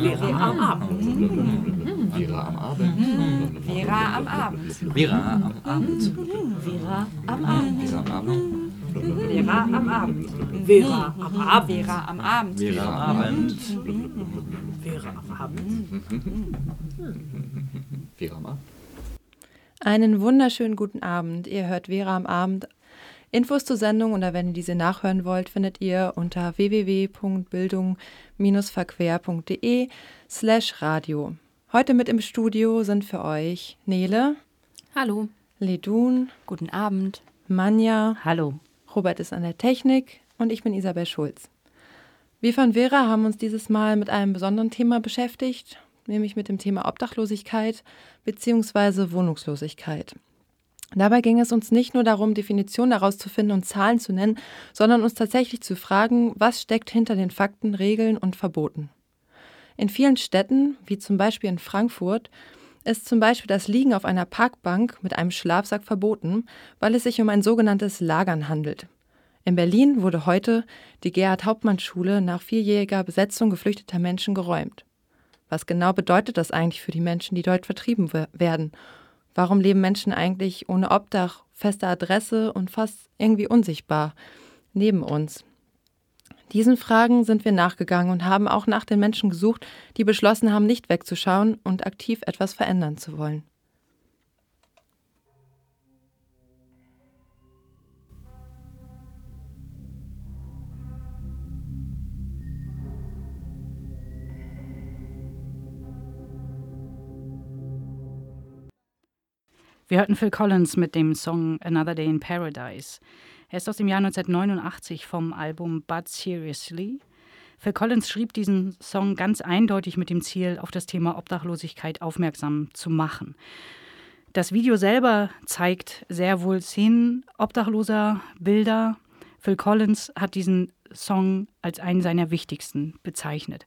Vera am Abend. Vera am Abend. Vera am Abend. Vera am Abend. Vera am Abend. Vera am Abend. Vera am Abend. Vera am Abend. Vera am Abend. Vera am Abend. Vera am Abend. Vera am Abend. Einen wunderschönen guten Abend. Ihr hört Vera am Abend. Infos zur Sendung oder wenn ihr diese nachhören wollt, findet ihr unter www.bildung-verquer.de slash radio. Heute mit im Studio sind für euch Nele, Hallo. Ledun, Guten Abend. Manja, Hallo. Robert ist an der Technik und ich bin Isabel Schulz. Wir von Vera haben uns dieses Mal mit einem besonderen Thema beschäftigt, nämlich mit dem Thema Obdachlosigkeit bzw. Wohnungslosigkeit. Dabei ging es uns nicht nur darum, Definitionen daraus zu finden und Zahlen zu nennen, sondern uns tatsächlich zu fragen, was steckt hinter den Fakten, Regeln und Verboten. In vielen Städten, wie zum Beispiel in Frankfurt, ist zum Beispiel das Liegen auf einer Parkbank mit einem Schlafsack verboten, weil es sich um ein sogenanntes Lagern handelt. In Berlin wurde heute die Gerhard-Hauptmann-Schule nach vierjähriger Besetzung geflüchteter Menschen geräumt. Was genau bedeutet das eigentlich für die Menschen, die dort vertrieben we- werden? Warum leben Menschen eigentlich ohne Obdach, feste Adresse und fast irgendwie unsichtbar neben uns? Diesen Fragen sind wir nachgegangen und haben auch nach den Menschen gesucht, die beschlossen haben, nicht wegzuschauen und aktiv etwas verändern zu wollen. Wir hörten Phil Collins mit dem Song Another Day in Paradise. Er ist aus dem Jahr 1989 vom Album But Seriously. Phil Collins schrieb diesen Song ganz eindeutig mit dem Ziel, auf das Thema Obdachlosigkeit aufmerksam zu machen. Das Video selber zeigt sehr wohl Szenen obdachloser Bilder. Phil Collins hat diesen Song als einen seiner wichtigsten bezeichnet.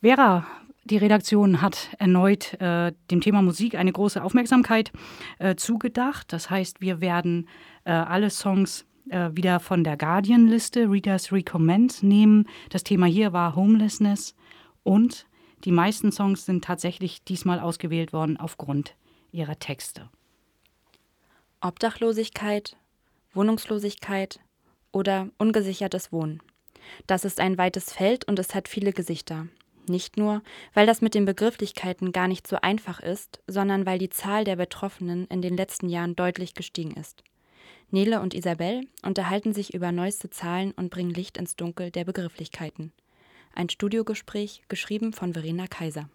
Vera, die Redaktion hat erneut äh, dem Thema Musik eine große Aufmerksamkeit äh, zugedacht. Das heißt, wir werden äh, alle Songs äh, wieder von der Guardian-Liste, Readers Recommend, nehmen. Das Thema hier war Homelessness und die meisten Songs sind tatsächlich diesmal ausgewählt worden aufgrund ihrer Texte. Obdachlosigkeit, Wohnungslosigkeit oder ungesichertes Wohnen. Das ist ein weites Feld und es hat viele Gesichter. Nicht nur, weil das mit den Begrifflichkeiten gar nicht so einfach ist, sondern weil die Zahl der Betroffenen in den letzten Jahren deutlich gestiegen ist. Nele und Isabel unterhalten sich über neueste Zahlen und bringen Licht ins Dunkel der Begrifflichkeiten. Ein Studiogespräch, geschrieben von Verena Kaiser.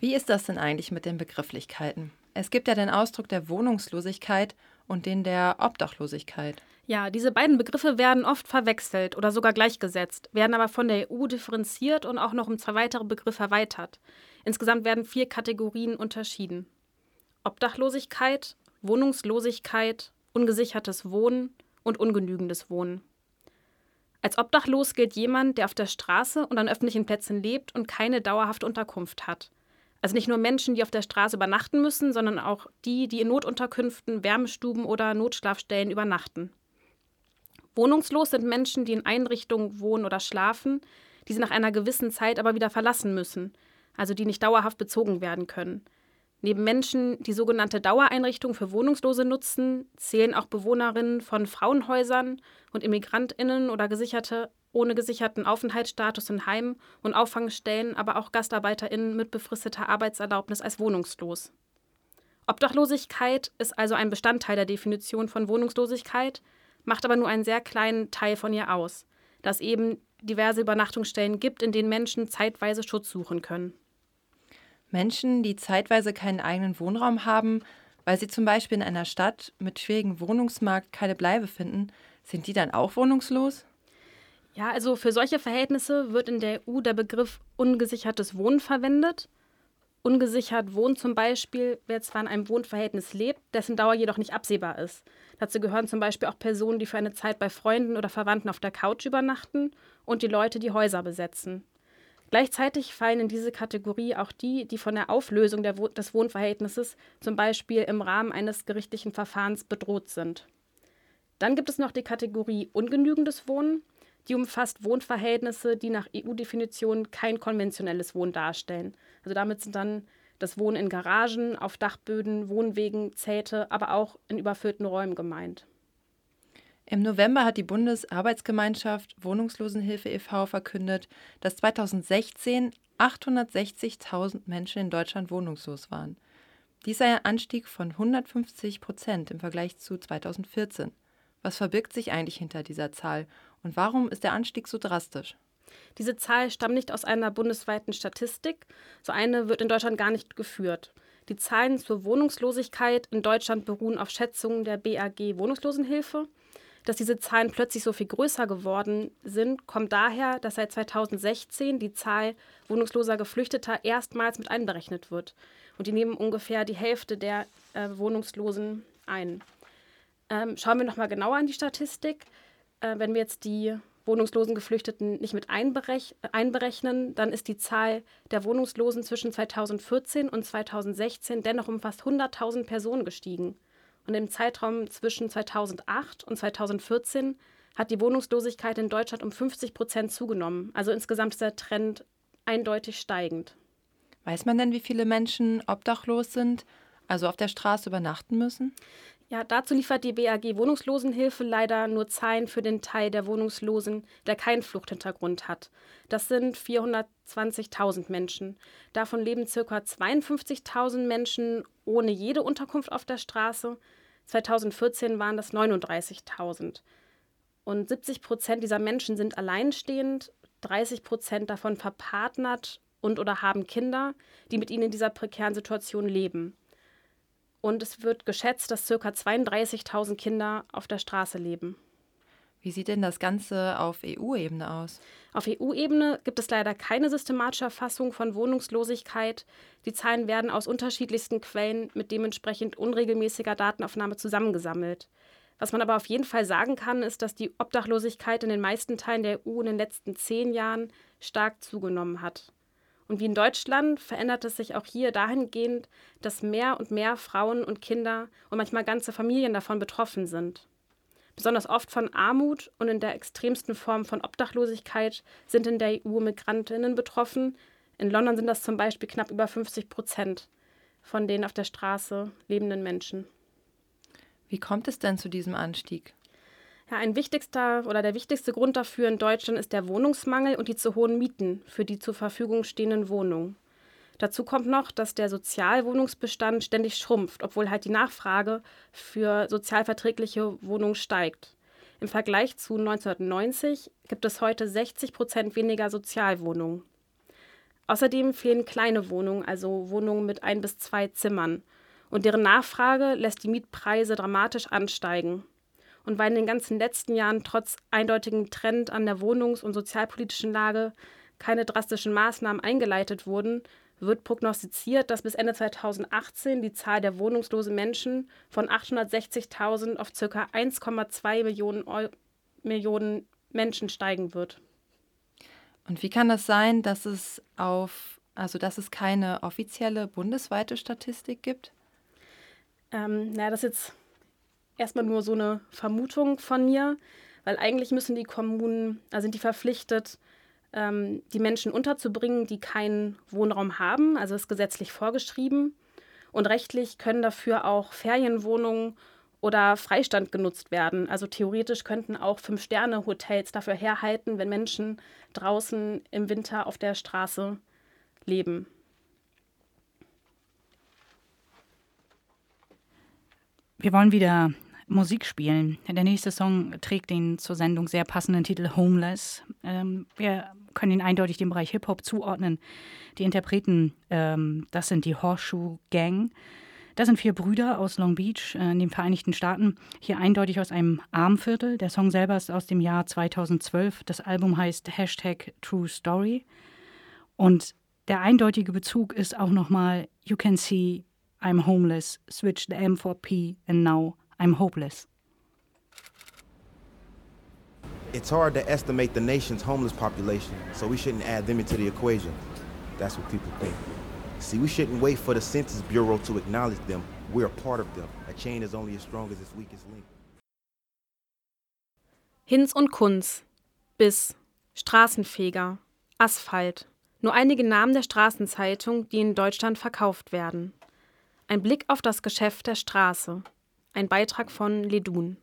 Wie ist das denn eigentlich mit den Begrifflichkeiten? Es gibt ja den Ausdruck der Wohnungslosigkeit und den der Obdachlosigkeit. Ja, diese beiden Begriffe werden oft verwechselt oder sogar gleichgesetzt, werden aber von der EU differenziert und auch noch um zwei weitere Begriffe erweitert. Insgesamt werden vier Kategorien unterschieden. Obdachlosigkeit, Wohnungslosigkeit, ungesichertes Wohnen und ungenügendes Wohnen. Als obdachlos gilt jemand, der auf der Straße und an öffentlichen Plätzen lebt und keine dauerhafte Unterkunft hat. Also nicht nur Menschen, die auf der Straße übernachten müssen, sondern auch die, die in Notunterkünften, Wärmestuben oder Notschlafstellen übernachten. Wohnungslos sind Menschen, die in Einrichtungen wohnen oder schlafen, die sie nach einer gewissen Zeit aber wieder verlassen müssen, also die nicht dauerhaft bezogen werden können. Neben Menschen, die sogenannte Dauereinrichtungen für Wohnungslose nutzen, zählen auch Bewohnerinnen von Frauenhäusern und Immigrantinnen oder Gesicherte ohne gesicherten Aufenthaltsstatus in Heimen und Auffangstellen, aber auch Gastarbeiterinnen mit befristeter Arbeitserlaubnis als wohnungslos. Obdachlosigkeit ist also ein Bestandteil der Definition von Wohnungslosigkeit, macht aber nur einen sehr kleinen Teil von ihr aus, da es eben diverse Übernachtungsstellen gibt, in denen Menschen zeitweise Schutz suchen können. Menschen, die zeitweise keinen eigenen Wohnraum haben, weil sie zum Beispiel in einer Stadt mit schwierigem Wohnungsmarkt keine Bleibe finden, sind die dann auch wohnungslos? Ja, also für solche Verhältnisse wird in der EU der Begriff ungesichertes Wohnen verwendet. Ungesichert wohnt zum Beispiel, wer zwar in einem Wohnverhältnis lebt, dessen Dauer jedoch nicht absehbar ist. Dazu gehören zum Beispiel auch Personen, die für eine Zeit bei Freunden oder Verwandten auf der Couch übernachten und die Leute, die Häuser besetzen. Gleichzeitig fallen in diese Kategorie auch die, die von der Auflösung der Wo des Wohnverhältnisses zum Beispiel im Rahmen eines gerichtlichen Verfahrens bedroht sind. Dann gibt es noch die Kategorie ungenügendes Wohnen. Die umfasst Wohnverhältnisse, die nach EU-Definition kein konventionelles Wohnen darstellen. Also damit sind dann das Wohnen in Garagen, auf Dachböden, Wohnwegen, Zelte, aber auch in überfüllten Räumen gemeint. Im November hat die Bundesarbeitsgemeinschaft Wohnungslosenhilfe e.V. verkündet, dass 2016 860.000 Menschen in Deutschland wohnungslos waren. Dies sei ein Anstieg von 150 Prozent im Vergleich zu 2014. Was verbirgt sich eigentlich hinter dieser Zahl und warum ist der Anstieg so drastisch? Diese Zahl stammt nicht aus einer bundesweiten Statistik. So eine wird in Deutschland gar nicht geführt. Die Zahlen zur Wohnungslosigkeit in Deutschland beruhen auf Schätzungen der BAG Wohnungslosenhilfe. Dass diese Zahlen plötzlich so viel größer geworden sind, kommt daher, dass seit 2016 die Zahl wohnungsloser Geflüchteter erstmals mit einberechnet wird. Und die nehmen ungefähr die Hälfte der äh, Wohnungslosen ein. Ähm, schauen wir nochmal genauer an die Statistik. Äh, wenn wir jetzt die wohnungslosen Geflüchteten nicht mit einberech einberechnen, dann ist die Zahl der Wohnungslosen zwischen 2014 und 2016 dennoch um fast 100.000 Personen gestiegen. Und im Zeitraum zwischen 2008 und 2014 hat die Wohnungslosigkeit in Deutschland um 50 Prozent zugenommen. Also insgesamt ist der Trend eindeutig steigend. Weiß man denn, wie viele Menschen obdachlos sind, also auf der Straße übernachten müssen? Ja, dazu liefert die BAG Wohnungslosenhilfe leider nur Zahlen für den Teil der Wohnungslosen, der keinen Fluchthintergrund hat. Das sind 420.000 Menschen. Davon leben ca. 52.000 Menschen ohne jede Unterkunft auf der Straße. 2014 waren das 39.000. Und 70 Prozent dieser Menschen sind alleinstehend, 30 Prozent davon verpartnert und oder haben Kinder, die mit ihnen in dieser prekären Situation leben und es wird geschätzt, dass ca. 32.000 Kinder auf der Straße leben. Wie sieht denn das Ganze auf EU-Ebene aus? Auf EU-Ebene gibt es leider keine systematische Erfassung von Wohnungslosigkeit. Die Zahlen werden aus unterschiedlichsten Quellen mit dementsprechend unregelmäßiger Datenaufnahme zusammengesammelt. Was man aber auf jeden Fall sagen kann, ist, dass die Obdachlosigkeit in den meisten Teilen der EU in den letzten zehn Jahren stark zugenommen hat. Und wie in Deutschland verändert es sich auch hier dahingehend, dass mehr und mehr Frauen und Kinder und manchmal ganze Familien davon betroffen sind. Besonders oft von Armut und in der extremsten Form von Obdachlosigkeit sind in der EU Migrantinnen betroffen. In London sind das zum Beispiel knapp über 50 Prozent von den auf der Straße lebenden Menschen. Wie kommt es denn zu diesem Anstieg? Ja, ein wichtigster oder der wichtigste Grund dafür in Deutschland ist der Wohnungsmangel und die zu hohen Mieten für die zur Verfügung stehenden Wohnungen. Dazu kommt noch, dass der Sozialwohnungsbestand ständig schrumpft, obwohl halt die Nachfrage für sozialverträgliche Wohnungen steigt. Im Vergleich zu 1990 gibt es heute 60 Prozent weniger Sozialwohnungen. Außerdem fehlen kleine Wohnungen, also Wohnungen mit ein bis zwei Zimmern. Und deren Nachfrage lässt die Mietpreise dramatisch ansteigen. Und weil in den ganzen letzten Jahren trotz eindeutigem Trend an der wohnungs- und sozialpolitischen Lage keine drastischen Maßnahmen eingeleitet wurden, wird prognostiziert, dass bis Ende 2018 die Zahl der wohnungslosen Menschen von 860.000 auf ca. 1,2 Millionen, Millionen Menschen steigen wird. Und wie kann das sein, dass es auf, also dass es keine offizielle bundesweite Statistik gibt? Ähm, naja, das ist jetzt erstmal nur so eine Vermutung von mir, weil eigentlich müssen die Kommunen, also sind die verpflichtet, ähm, die Menschen unterzubringen, die keinen Wohnraum haben, also ist gesetzlich vorgeschrieben. Und rechtlich können dafür auch Ferienwohnungen oder Freistand genutzt werden. Also theoretisch könnten auch Fünf-Sterne-Hotels dafür herhalten, wenn Menschen draußen im Winter auf der Straße leben. Wir wollen wieder Musik spielen. Der nächste Song trägt den zur Sendung sehr passenden Titel Homeless. Ähm, wir können ihn eindeutig dem Bereich Hip-Hop zuordnen. Die Interpreten, ähm, das sind die Horseshoe Gang. Das sind vier Brüder aus Long Beach äh, in den Vereinigten Staaten, hier eindeutig aus einem Armviertel. Der Song selber ist aus dem Jahr 2012. Das Album heißt Hashtag True Story. Und der eindeutige Bezug ist auch nochmal You can see I'm homeless, switch the M for P and now I'm hopeless. It's hard to estimate the nation's homeless population, so we shouldn't add them into the equation. That's what people think. See, we shouldn't wait for the Census Bureau to acknowledge them. We're a part of them. A chain is only as strong as its weakest link. Hinz und Kunz, Biss, Straßenfeger, Asphalt. Nur einige Namen der Straßenzeitung, die in Deutschland verkauft werden. Ein Blick auf das Geschäft der Straße. Ein Beitrag von Ledun.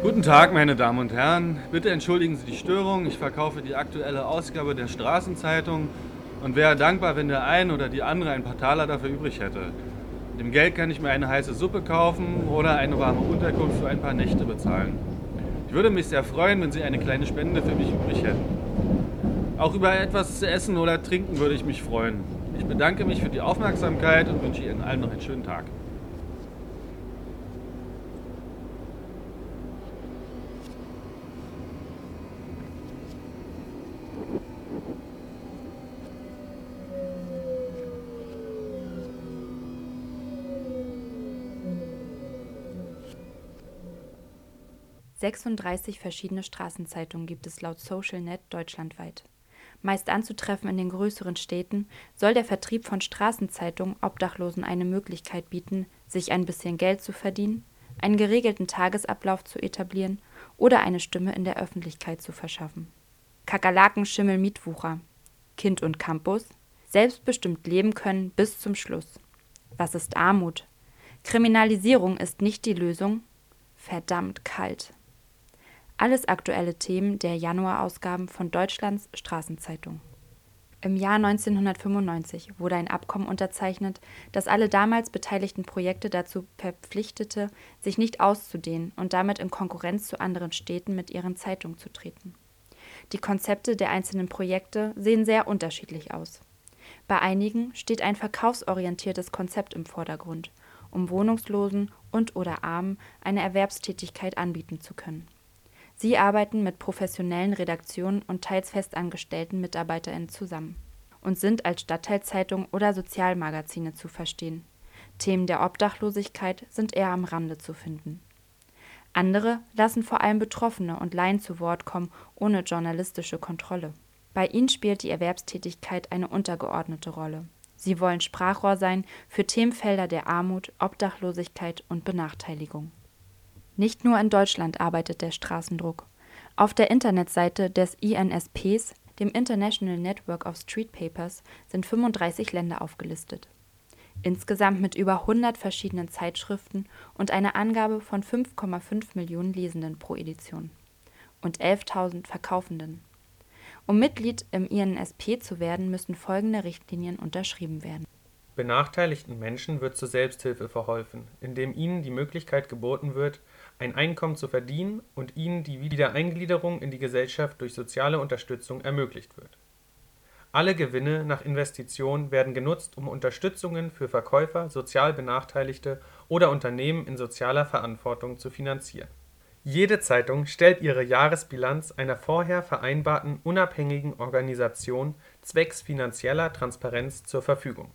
Guten Tag, meine Damen und Herren. Bitte entschuldigen Sie die Störung. Ich verkaufe die aktuelle Ausgabe der Straßenzeitung und wäre dankbar, wenn der ein oder die andere ein paar Taler dafür übrig hätte. Mit dem Geld kann ich mir eine heiße Suppe kaufen oder eine warme Unterkunft für ein paar Nächte bezahlen. Ich würde mich sehr freuen, wenn Sie eine kleine Spende für mich übrig hätten. Auch über etwas zu essen oder trinken würde ich mich freuen. Ich bedanke mich für die Aufmerksamkeit und wünsche Ihnen allen noch einen schönen Tag. 36 verschiedene Straßenzeitungen gibt es laut SocialNet deutschlandweit. Meist anzutreffen in den größeren Städten, soll der Vertrieb von Straßenzeitungen Obdachlosen eine Möglichkeit bieten, sich ein bisschen Geld zu verdienen, einen geregelten Tagesablauf zu etablieren oder eine Stimme in der Öffentlichkeit zu verschaffen. Kakerlaken, Schimmel, Mietwucher, Kind und Campus, selbstbestimmt leben können bis zum Schluss. Was ist Armut? Kriminalisierung ist nicht die Lösung. Verdammt kalt. Alles aktuelle Themen der Januarausgaben von Deutschlands Straßenzeitung. Im Jahr 1995 wurde ein Abkommen unterzeichnet, das alle damals beteiligten Projekte dazu verpflichtete, sich nicht auszudehnen und damit in Konkurrenz zu anderen Städten mit ihren Zeitungen zu treten. Die Konzepte der einzelnen Projekte sehen sehr unterschiedlich aus. Bei einigen steht ein verkaufsorientiertes Konzept im Vordergrund, um Wohnungslosen und/oder Armen eine Erwerbstätigkeit anbieten zu können. Sie arbeiten mit professionellen Redaktionen und teils festangestellten MitarbeiterInnen zusammen und sind als Stadtteilzeitung oder Sozialmagazine zu verstehen. Themen der Obdachlosigkeit sind eher am Rande zu finden. Andere lassen vor allem Betroffene und Laien zu Wort kommen, ohne journalistische Kontrolle. Bei ihnen spielt die Erwerbstätigkeit eine untergeordnete Rolle. Sie wollen Sprachrohr sein für Themenfelder der Armut, Obdachlosigkeit und Benachteiligung. Nicht nur in Deutschland arbeitet der Straßendruck. Auf der Internetseite des INSPs, dem International Network of Street Papers, sind 35 Länder aufgelistet. Insgesamt mit über 100 verschiedenen Zeitschriften und einer Angabe von 5,5 Millionen Lesenden pro Edition und 11.000 Verkaufenden. Um Mitglied im INSP zu werden, müssen folgende Richtlinien unterschrieben werden Benachteiligten Menschen wird zur Selbsthilfe verholfen, indem ihnen die Möglichkeit geboten wird, ein Einkommen zu verdienen und ihnen die Wiedereingliederung in die Gesellschaft durch soziale Unterstützung ermöglicht wird. Alle Gewinne nach Investition werden genutzt, um Unterstützungen für Verkäufer, sozial Benachteiligte oder Unternehmen in sozialer Verantwortung zu finanzieren. Jede Zeitung stellt ihre Jahresbilanz einer vorher vereinbarten unabhängigen Organisation zwecks finanzieller Transparenz zur Verfügung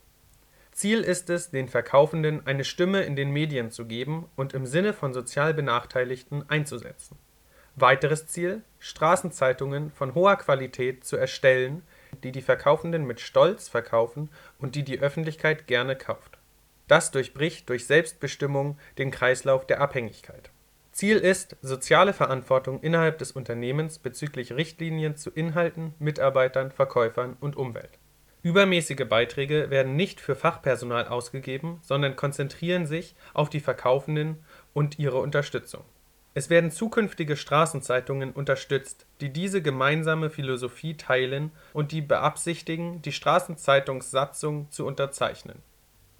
Ziel ist es, den Verkaufenden eine Stimme in den Medien zu geben und im Sinne von sozial Benachteiligten einzusetzen. Weiteres Ziel: Straßenzeitungen von hoher Qualität zu erstellen, die die Verkaufenden mit Stolz verkaufen und die die Öffentlichkeit gerne kauft. Das durchbricht durch Selbstbestimmung den Kreislauf der Abhängigkeit. Ziel ist soziale Verantwortung innerhalb des Unternehmens bezüglich Richtlinien zu Inhalten, Mitarbeitern, Verkäufern und Umwelt Übermäßige Beiträge werden nicht für Fachpersonal ausgegeben, sondern konzentrieren sich auf die Verkaufenden und ihre Unterstützung. Es werden zukünftige Straßenzeitungen unterstützt, die diese gemeinsame Philosophie teilen und die beabsichtigen, die Straßenzeitungssatzung zu unterzeichnen.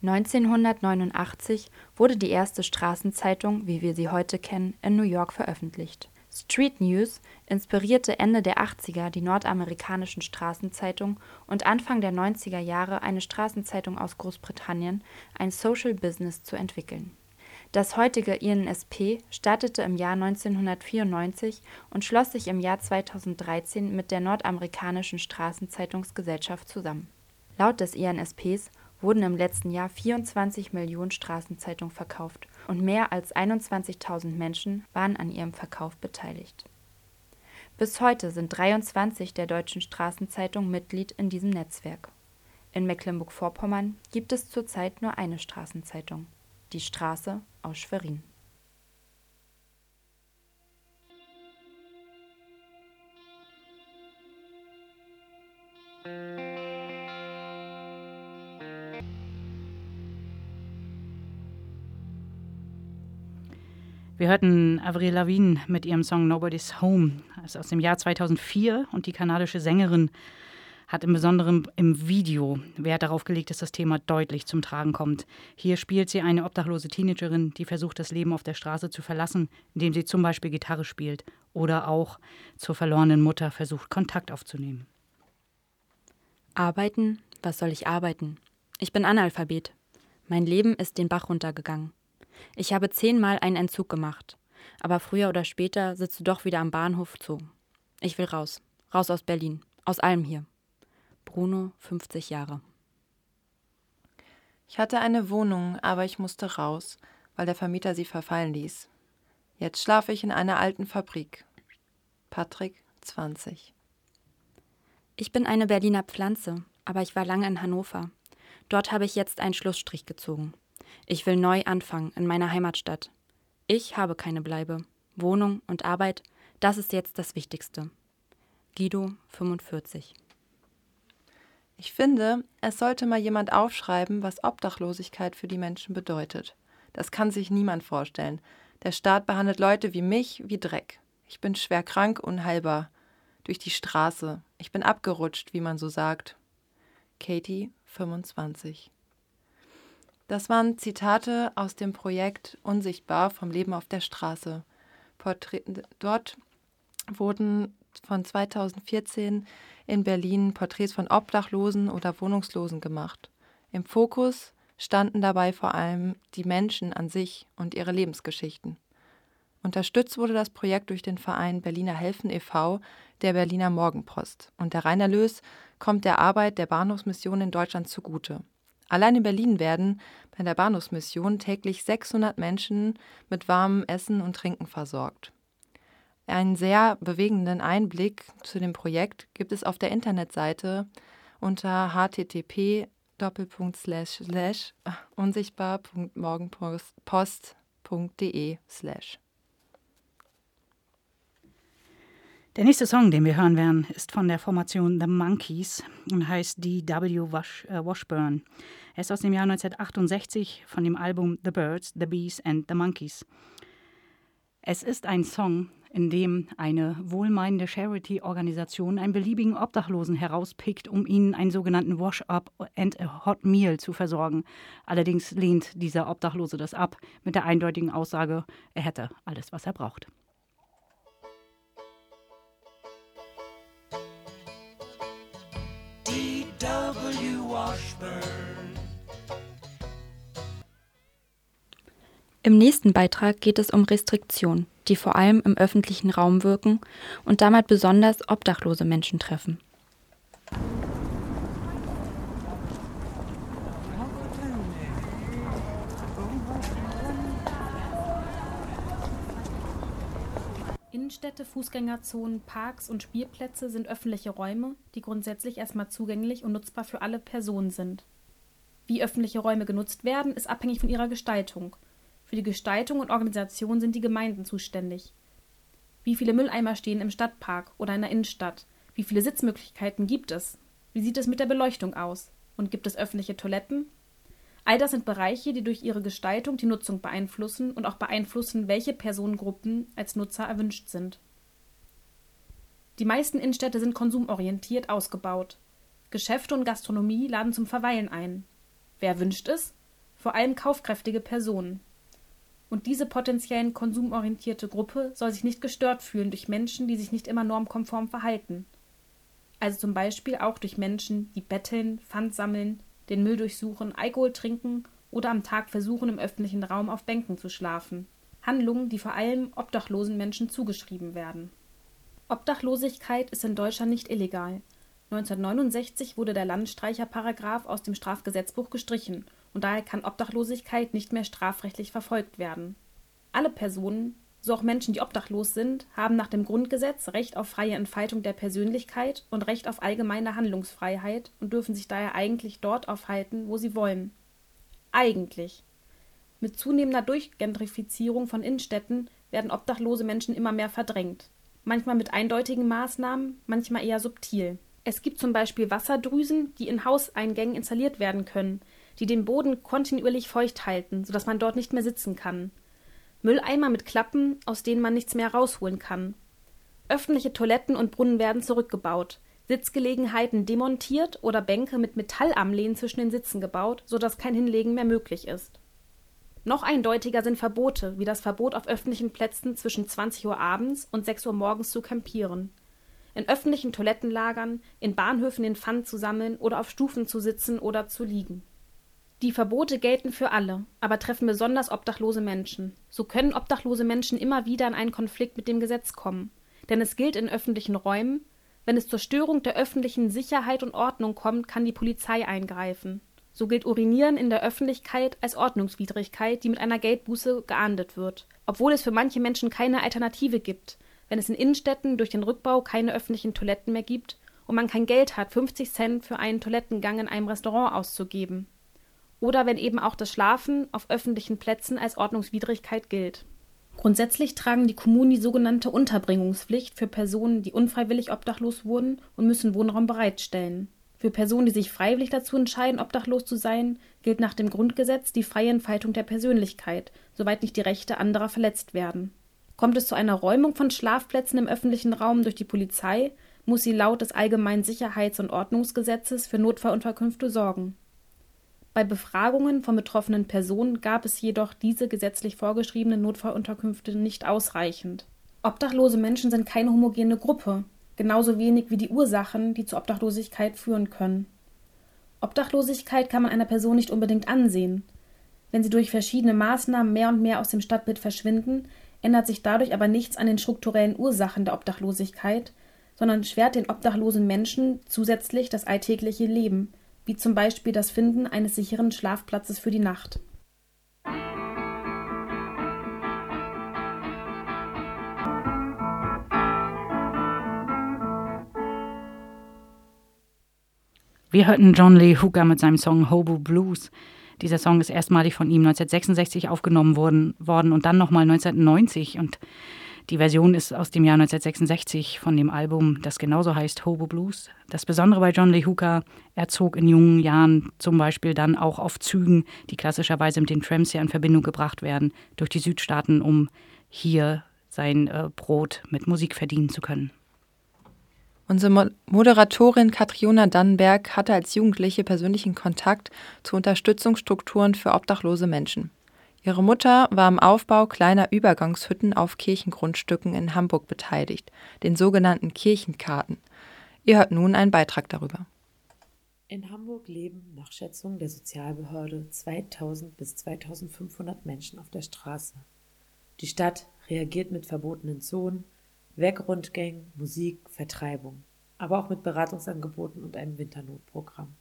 1989 wurde die erste Straßenzeitung, wie wir sie heute kennen, in New York veröffentlicht Street News inspirierte Ende der 80er die nordamerikanischen Straßenzeitungen und Anfang der 90er Jahre eine Straßenzeitung aus Großbritannien, ein Social Business zu entwickeln. Das heutige INSP startete im Jahr 1994 und schloss sich im Jahr 2013 mit der Nordamerikanischen Straßenzeitungsgesellschaft zusammen. Laut des INSPs wurden im letzten Jahr 24 Millionen Straßenzeitungen verkauft und mehr als 21.000 Menschen waren an ihrem Verkauf beteiligt. Bis heute sind 23 der deutschen Straßenzeitungen Mitglied in diesem Netzwerk. In Mecklenburg-Vorpommern gibt es zurzeit nur eine Straßenzeitung, die Straße aus Schwerin. Wir hörten Avril Lavigne mit ihrem Song Nobody's Home. Das ist aus dem Jahr 2004 und die kanadische Sängerin hat im Besonderen im Video Wert darauf gelegt, dass das Thema deutlich zum Tragen kommt. Hier spielt sie eine obdachlose Teenagerin, die versucht, das Leben auf der Straße zu verlassen, indem sie zum Beispiel Gitarre spielt oder auch zur verlorenen Mutter versucht, Kontakt aufzunehmen. Arbeiten? Was soll ich arbeiten? Ich bin Analphabet. Mein Leben ist den Bach runtergegangen. Ich habe zehnmal einen Entzug gemacht. Aber früher oder später sitzt du doch wieder am Bahnhof Zoo. Ich will raus. Raus aus Berlin. Aus allem hier. Bruno, 50 Jahre. Ich hatte eine Wohnung, aber ich musste raus, weil der Vermieter sie verfallen ließ. Jetzt schlafe ich in einer alten Fabrik. Patrick, 20. Ich bin eine Berliner Pflanze, aber ich war lange in Hannover. Dort habe ich jetzt einen Schlussstrich gezogen. Ich will neu anfangen in meiner Heimatstadt. Ich habe keine Bleibe. Wohnung und Arbeit, das ist jetzt das Wichtigste. Guido, 45. Ich finde, es sollte mal jemand aufschreiben, was Obdachlosigkeit für die Menschen bedeutet. Das kann sich niemand vorstellen. Der Staat behandelt Leute wie mich wie Dreck. Ich bin schwer krank, unheilbar. Durch die Straße. Ich bin abgerutscht, wie man so sagt. Katie, 25. Das waren Zitate aus dem Projekt Unsichtbar vom Leben auf der Straße. Porträt Dort wurden von 2014 in Berlin Porträts von Obdachlosen oder Wohnungslosen gemacht. Im Fokus standen dabei vor allem die Menschen an sich und ihre Lebensgeschichten. Unterstützt wurde das Projekt durch den Verein Berliner Helfen e.V. der Berliner Morgenpost und der Reinerlös kommt der Arbeit der Bahnhofsmission in Deutschland zugute. Allein in Berlin werden bei der Bahnhofsmission täglich 600 Menschen mit warmem Essen und Trinken versorgt. Einen sehr bewegenden Einblick zu dem Projekt gibt es auf der Internetseite unter http unsichtbar.morgenpost.de Der nächste Song, den wir hören werden, ist von der Formation The Monkees und heißt D.W. Wash, äh, Washburn. Er ist aus dem Jahr 1968 von dem Album The Birds, The Bees and The Monkeys. Es ist ein Song, in dem eine wohlmeinende Charity-Organisation einen beliebigen Obdachlosen herauspickt, um ihnen einen sogenannten Wash-Up and a Hot Meal zu versorgen. Allerdings lehnt dieser Obdachlose das ab mit der eindeutigen Aussage, er hätte alles, was er braucht. Im nächsten Beitrag geht es um Restriktionen, die vor allem im öffentlichen Raum wirken und damit besonders obdachlose Menschen treffen. Innenstädte, Fußgängerzonen, Parks und Spielplätze sind öffentliche Räume, die grundsätzlich erstmal zugänglich und nutzbar für alle Personen sind. Wie öffentliche Räume genutzt werden, ist abhängig von ihrer Gestaltung – für die Gestaltung und Organisation sind die Gemeinden zuständig. Wie viele Mülleimer stehen im Stadtpark oder in der Innenstadt? Wie viele Sitzmöglichkeiten gibt es? Wie sieht es mit der Beleuchtung aus? Und gibt es öffentliche Toiletten? All das sind Bereiche, die durch ihre Gestaltung die Nutzung beeinflussen und auch beeinflussen, welche Personengruppen als Nutzer erwünscht sind. Die meisten Innenstädte sind konsumorientiert ausgebaut. Geschäfte und Gastronomie laden zum Verweilen ein. Wer wünscht es? Vor allem kaufkräftige Personen. Und diese potenziellen konsumorientierte Gruppe soll sich nicht gestört fühlen durch Menschen, die sich nicht immer normkonform verhalten. Also zum Beispiel auch durch Menschen, die betteln, Pfand sammeln, den Müll durchsuchen, Alkohol trinken oder am Tag versuchen, im öffentlichen Raum auf Bänken zu schlafen. Handlungen, die vor allem obdachlosen Menschen zugeschrieben werden. Obdachlosigkeit ist in Deutschland nicht illegal. 1969 wurde der Landstreicherparagraf aus dem Strafgesetzbuch gestrichen und daher kann Obdachlosigkeit nicht mehr strafrechtlich verfolgt werden. Alle Personen, so auch Menschen, die obdachlos sind, haben nach dem Grundgesetz Recht auf freie Entfaltung der Persönlichkeit und Recht auf allgemeine Handlungsfreiheit und dürfen sich daher eigentlich dort aufhalten, wo sie wollen. Eigentlich. Mit zunehmender Durchgentrifizierung von Innenstädten werden obdachlose Menschen immer mehr verdrängt. Manchmal mit eindeutigen Maßnahmen, manchmal eher subtil. Es gibt zum Beispiel Wasserdrüsen, die in Hauseingängen installiert werden können, die den Boden kontinuierlich feucht halten, sodass man dort nicht mehr sitzen kann. Mülleimer mit Klappen, aus denen man nichts mehr rausholen kann. Öffentliche Toiletten und Brunnen werden zurückgebaut, Sitzgelegenheiten demontiert oder Bänke mit Metallarmlehnen zwischen den Sitzen gebaut, sodass kein Hinlegen mehr möglich ist. Noch eindeutiger sind Verbote, wie das Verbot auf öffentlichen Plätzen zwischen 20 Uhr abends und 6 Uhr morgens zu campieren, in öffentlichen Toilettenlagern, in Bahnhöfen den Pfand zu sammeln oder auf Stufen zu sitzen oder zu liegen. Die Verbote gelten für alle, aber treffen besonders obdachlose Menschen. So können obdachlose Menschen immer wieder in einen Konflikt mit dem Gesetz kommen. Denn es gilt in öffentlichen Räumen, wenn es zur Störung der öffentlichen Sicherheit und Ordnung kommt, kann die Polizei eingreifen. So gilt Urinieren in der Öffentlichkeit als Ordnungswidrigkeit, die mit einer Geldbuße geahndet wird, obwohl es für manche Menschen keine Alternative gibt, wenn es in Innenstädten durch den Rückbau keine öffentlichen Toiletten mehr gibt und man kein Geld hat, 50 Cent für einen Toilettengang in einem Restaurant auszugeben. Oder wenn eben auch das Schlafen auf öffentlichen Plätzen als Ordnungswidrigkeit gilt. Grundsätzlich tragen die Kommunen die sogenannte Unterbringungspflicht für Personen, die unfreiwillig obdachlos wurden und müssen Wohnraum bereitstellen. Für Personen, die sich freiwillig dazu entscheiden, obdachlos zu sein, gilt nach dem Grundgesetz die freie Entfaltung der Persönlichkeit, soweit nicht die Rechte anderer verletzt werden. Kommt es zu einer Räumung von Schlafplätzen im öffentlichen Raum durch die Polizei, muss sie laut des Allgemeinen Sicherheits- und Ordnungsgesetzes für Notfallunterkünfte sorgen. Bei Befragungen von betroffenen Personen gab es jedoch diese gesetzlich vorgeschriebenen Notfallunterkünfte nicht ausreichend. Obdachlose Menschen sind keine homogene Gruppe, genauso wenig wie die Ursachen, die zur Obdachlosigkeit führen können. Obdachlosigkeit kann man einer Person nicht unbedingt ansehen. Wenn sie durch verschiedene Maßnahmen mehr und mehr aus dem Stadtbild verschwinden, ändert sich dadurch aber nichts an den strukturellen Ursachen der Obdachlosigkeit, sondern schwert den obdachlosen Menschen zusätzlich das alltägliche Leben, wie zum Beispiel das Finden eines sicheren Schlafplatzes für die Nacht. Wir hörten John Lee Hooker mit seinem Song Hobo Blues. Dieser Song ist erstmalig von ihm 1966 aufgenommen worden, worden und dann nochmal 1990. Und die Version ist aus dem Jahr 1966 von dem Album, das genauso heißt Hobo Blues. Das Besondere bei John Lee Hooker, er zog in jungen Jahren zum Beispiel dann auch auf Zügen, die klassischerweise mit den Trams ja in Verbindung gebracht werden, durch die Südstaaten, um hier sein äh, Brot mit Musik verdienen zu können. Unsere Moderatorin Katriona Dannenberg hatte als Jugendliche persönlichen Kontakt zu Unterstützungsstrukturen für obdachlose Menschen. Ihre Mutter war am Aufbau kleiner Übergangshütten auf Kirchengrundstücken in Hamburg beteiligt, den sogenannten Kirchenkarten. Ihr hört nun einen Beitrag darüber. In Hamburg leben nach Schätzung der Sozialbehörde 2000 bis 2500 Menschen auf der Straße. Die Stadt reagiert mit verbotenen Zonen, Wegrundgängen, Musik, Vertreibung, aber auch mit Beratungsangeboten und einem Winternotprogramm.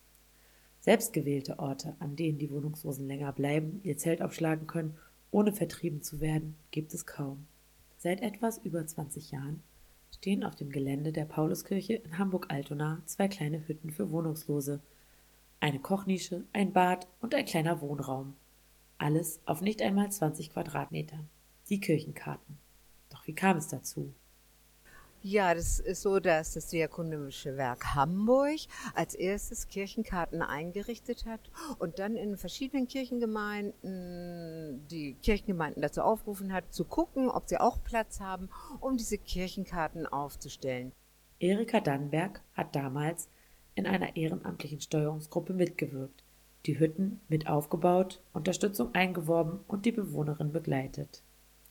Selbstgewählte Orte, an denen die Wohnungslosen länger bleiben, ihr Zelt aufschlagen können, ohne vertrieben zu werden, gibt es kaum. Seit etwas über 20 Jahren stehen auf dem Gelände der Pauluskirche in Hamburg-Altona zwei kleine Hütten für Wohnungslose, eine Kochnische, ein Bad und ein kleiner Wohnraum. Alles auf nicht einmal 20 Quadratmetern. Die Kirchenkarten. Doch wie kam es dazu? Ja, das ist so, dass das Diakonische Werk Hamburg als erstes Kirchenkarten eingerichtet hat und dann in verschiedenen Kirchengemeinden die Kirchengemeinden dazu aufgerufen hat, zu gucken, ob sie auch Platz haben, um diese Kirchenkarten aufzustellen. Erika Dannenberg hat damals in einer ehrenamtlichen Steuerungsgruppe mitgewirkt, die Hütten mit aufgebaut, Unterstützung eingeworben und die Bewohnerin begleitet.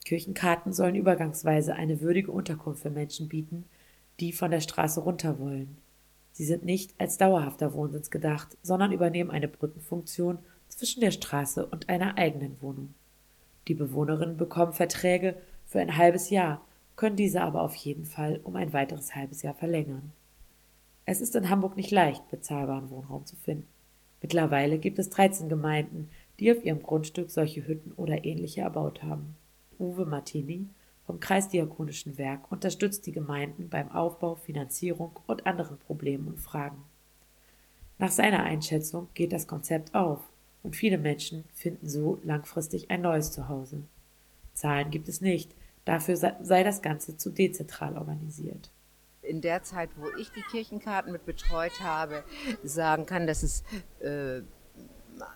Kirchenkarten sollen übergangsweise eine würdige Unterkunft für Menschen bieten, die von der Straße runter wollen. Sie sind nicht als dauerhafter Wohnsitz gedacht, sondern übernehmen eine Brückenfunktion zwischen der Straße und einer eigenen Wohnung. Die Bewohnerinnen bekommen Verträge für ein halbes Jahr, können diese aber auf jeden Fall um ein weiteres halbes Jahr verlängern. Es ist in Hamburg nicht leicht, bezahlbaren Wohnraum zu finden. Mittlerweile gibt es 13 Gemeinden, die auf ihrem Grundstück solche Hütten oder ähnliche erbaut haben. Uwe Martini vom Kreisdiakonischen Werk unterstützt die Gemeinden beim Aufbau, Finanzierung und anderen Problemen und Fragen. Nach seiner Einschätzung geht das Konzept auf und viele Menschen finden so langfristig ein neues Zuhause. Zahlen gibt es nicht, dafür sei das Ganze zu dezentral organisiert in der Zeit, wo ich die Kirchenkarten mit betreut habe, sagen kann, dass es äh,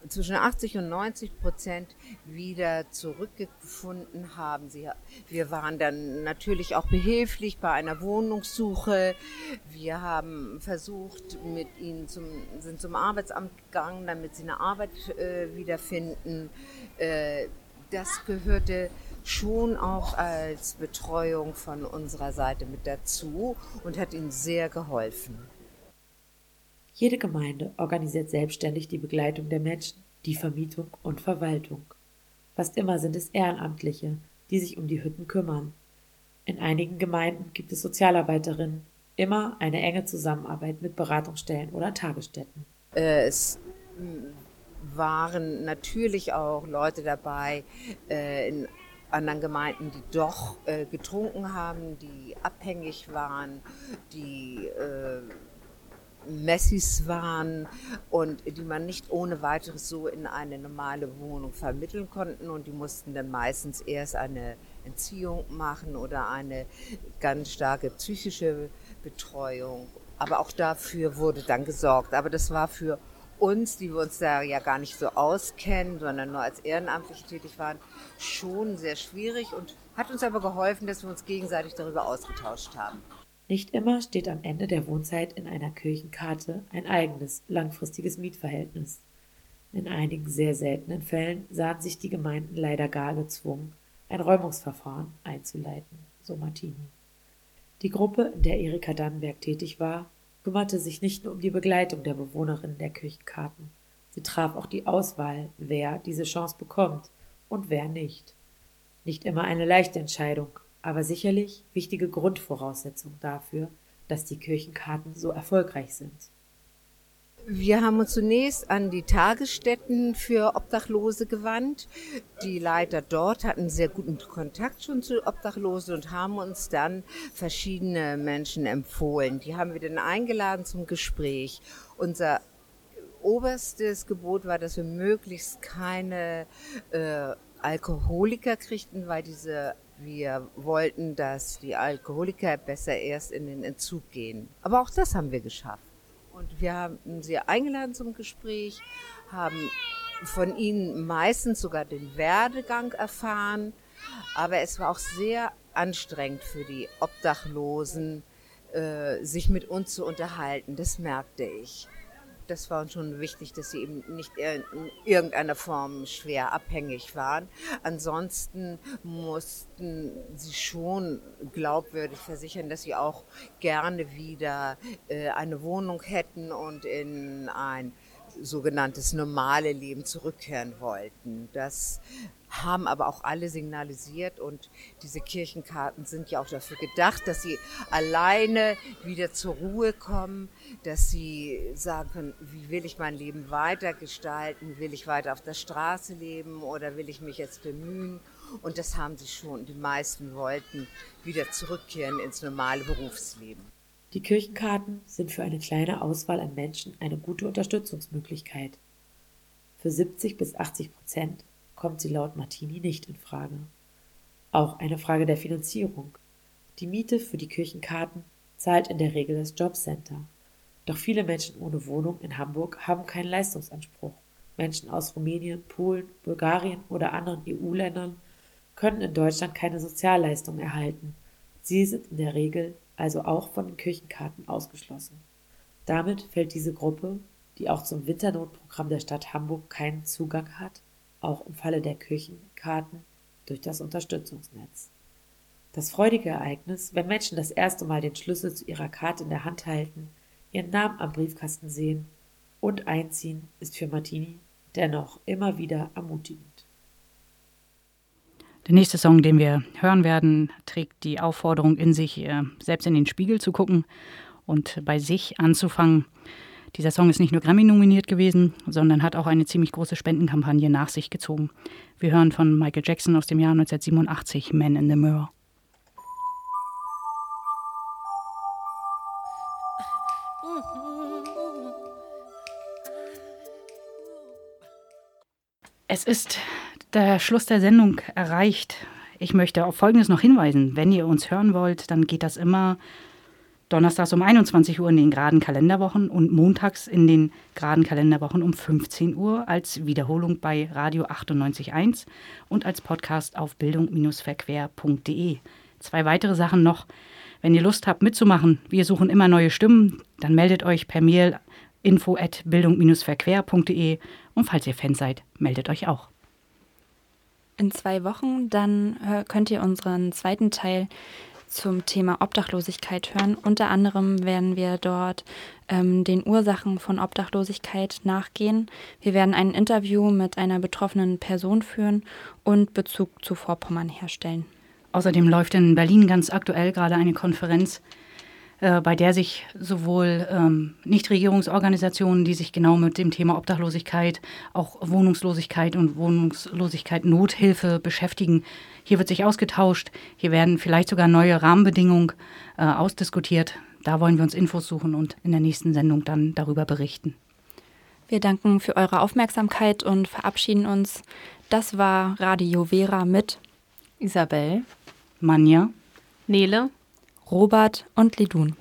zwischen 80 und 90 Prozent wieder zurückgefunden haben. Sie, wir waren dann natürlich auch behilflich bei einer Wohnungssuche. Wir haben versucht, mit ihnen zum, sind zum Arbeitsamt gegangen, damit sie eine Arbeit äh, wiederfinden. Äh, das gehörte schon auch als Betreuung von unserer Seite mit dazu und hat ihnen sehr geholfen. Jede Gemeinde organisiert selbstständig die Begleitung der Menschen, die Vermietung und Verwaltung. Fast immer sind es Ehrenamtliche, die sich um die Hütten kümmern. In einigen Gemeinden gibt es Sozialarbeiterinnen, immer eine enge Zusammenarbeit mit Beratungsstellen oder Tagesstätten. Es waren natürlich auch Leute dabei äh, in anderen Gemeinden, die doch äh, getrunken haben, die abhängig waren, die äh, Messis waren und die man nicht ohne weiteres so in eine normale Wohnung vermitteln konnten und die mussten dann meistens erst eine Entziehung machen oder eine ganz starke psychische Betreuung. Aber auch dafür wurde dann gesorgt. Aber das war für uns, die wir uns da ja gar nicht so auskennen, sondern nur als Ehrenamtliche tätig waren, schon sehr schwierig und hat uns aber geholfen, dass wir uns gegenseitig darüber ausgetauscht haben. Nicht immer steht am Ende der Wohnzeit in einer Kirchenkarte ein eigenes, langfristiges Mietverhältnis. In einigen sehr seltenen Fällen sahen sich die Gemeinden leider gar gezwungen, ein Räumungsverfahren einzuleiten, so Martini. Die Gruppe, in der Erika Dannenberg tätig war, kümmerte sich nicht nur um die Begleitung der Bewohnerinnen der Kirchenkarten. Sie traf auch die Auswahl, wer diese Chance bekommt und wer nicht. Nicht immer eine leichte Entscheidung, aber sicherlich wichtige Grundvoraussetzung dafür, dass die Kirchenkarten so erfolgreich sind. Wir haben uns zunächst an die Tagesstätten für Obdachlose gewandt. Die Leiter dort hatten sehr guten Kontakt schon zu Obdachlosen und haben uns dann verschiedene Menschen empfohlen. Die haben wir dann eingeladen zum Gespräch. Unser oberstes Gebot war, dass wir möglichst keine äh, Alkoholiker kriegten, weil diese wir wollten, dass die Alkoholiker besser erst in den Entzug gehen. Aber auch das haben wir geschafft. Und wir haben sie eingeladen zum Gespräch, haben von ihnen meistens sogar den Werdegang erfahren. Aber es war auch sehr anstrengend für die Obdachlosen, äh, sich mit uns zu unterhalten. Das merkte ich das war uns schon wichtig, dass sie eben nicht in irgendeiner Form schwer abhängig waren. Ansonsten mussten sie schon glaubwürdig versichern, dass sie auch gerne wieder äh, eine Wohnung hätten und in ein sogenanntes normale Leben zurückkehren wollten. Das haben aber auch alle signalisiert und diese Kirchenkarten sind ja auch dafür gedacht, dass sie alleine wieder zur Ruhe kommen, dass sie sagen können, wie will ich mein Leben weiter gestalten, will ich weiter auf der Straße leben oder will ich mich jetzt bemühen und das haben sie schon. Die meisten wollten wieder zurückkehren ins normale Berufsleben. Die Kirchenkarten sind für eine kleine Auswahl an Menschen eine gute Unterstützungsmöglichkeit. Für 70 bis 80 Prozent kommt sie laut Martini nicht in Frage. Auch eine Frage der Finanzierung. Die Miete für die Kirchenkarten zahlt in der Regel das Jobcenter. Doch viele Menschen ohne Wohnung in Hamburg haben keinen Leistungsanspruch. Menschen aus Rumänien, Polen, Bulgarien oder anderen EU-Ländern können in Deutschland keine Sozialleistungen erhalten. Sie sind in der Regel also auch von den Kirchenkarten ausgeschlossen. Damit fällt diese Gruppe, die auch zum Winternotprogramm der Stadt Hamburg keinen Zugang hat, auch im Falle der Kirchenkarten durch das Unterstützungsnetz. Das freudige Ereignis, wenn Menschen das erste Mal den Schlüssel zu ihrer Karte in der Hand halten, ihren Namen am Briefkasten sehen und einziehen, ist für Martini dennoch immer wieder ermutigend. Der nächste Song, den wir hören werden, trägt die Aufforderung in sich, selbst in den Spiegel zu gucken und bei sich anzufangen. Dieser Song ist nicht nur Grammy nominiert gewesen, sondern hat auch eine ziemlich große Spendenkampagne nach sich gezogen. Wir hören von Michael Jackson aus dem Jahr 1987 Man in the Mirror. Es ist der Schluss der Sendung erreicht. Ich möchte auf Folgendes noch hinweisen. Wenn ihr uns hören wollt, dann geht das immer donnerstags um 21 Uhr in den geraden Kalenderwochen und montags in den geraden Kalenderwochen um 15 Uhr als Wiederholung bei Radio 98.1 und als Podcast auf bildung-verquer.de. Zwei weitere Sachen noch. Wenn ihr Lust habt mitzumachen, wir suchen immer neue Stimmen, dann meldet euch per Mail info at bildung-verquer.de und falls ihr Fans seid, meldet euch auch. In zwei Wochen dann könnt ihr unseren zweiten Teil zum Thema Obdachlosigkeit hören. Unter anderem werden wir dort ähm, den Ursachen von Obdachlosigkeit nachgehen. Wir werden ein Interview mit einer betroffenen Person führen und Bezug zu Vorpommern herstellen. Außerdem läuft in Berlin ganz aktuell gerade eine Konferenz äh, bei der sich sowohl ähm, Nichtregierungsorganisationen, die sich genau mit dem Thema Obdachlosigkeit, auch Wohnungslosigkeit und Wohnungslosigkeit Nothilfe beschäftigen. Hier wird sich ausgetauscht, hier werden vielleicht sogar neue Rahmenbedingungen äh, ausdiskutiert. Da wollen wir uns Infos suchen und in der nächsten Sendung dann darüber berichten. Wir danken für eure Aufmerksamkeit und verabschieden uns. Das war Radio Vera mit Isabel, Manja, Nele Robert und Lidun.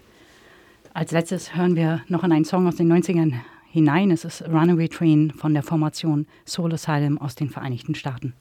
Als letztes hören wir noch in einen Song aus den 90ern hinein. Es ist Runaway Train von der Formation Soul Asylum aus den Vereinigten Staaten.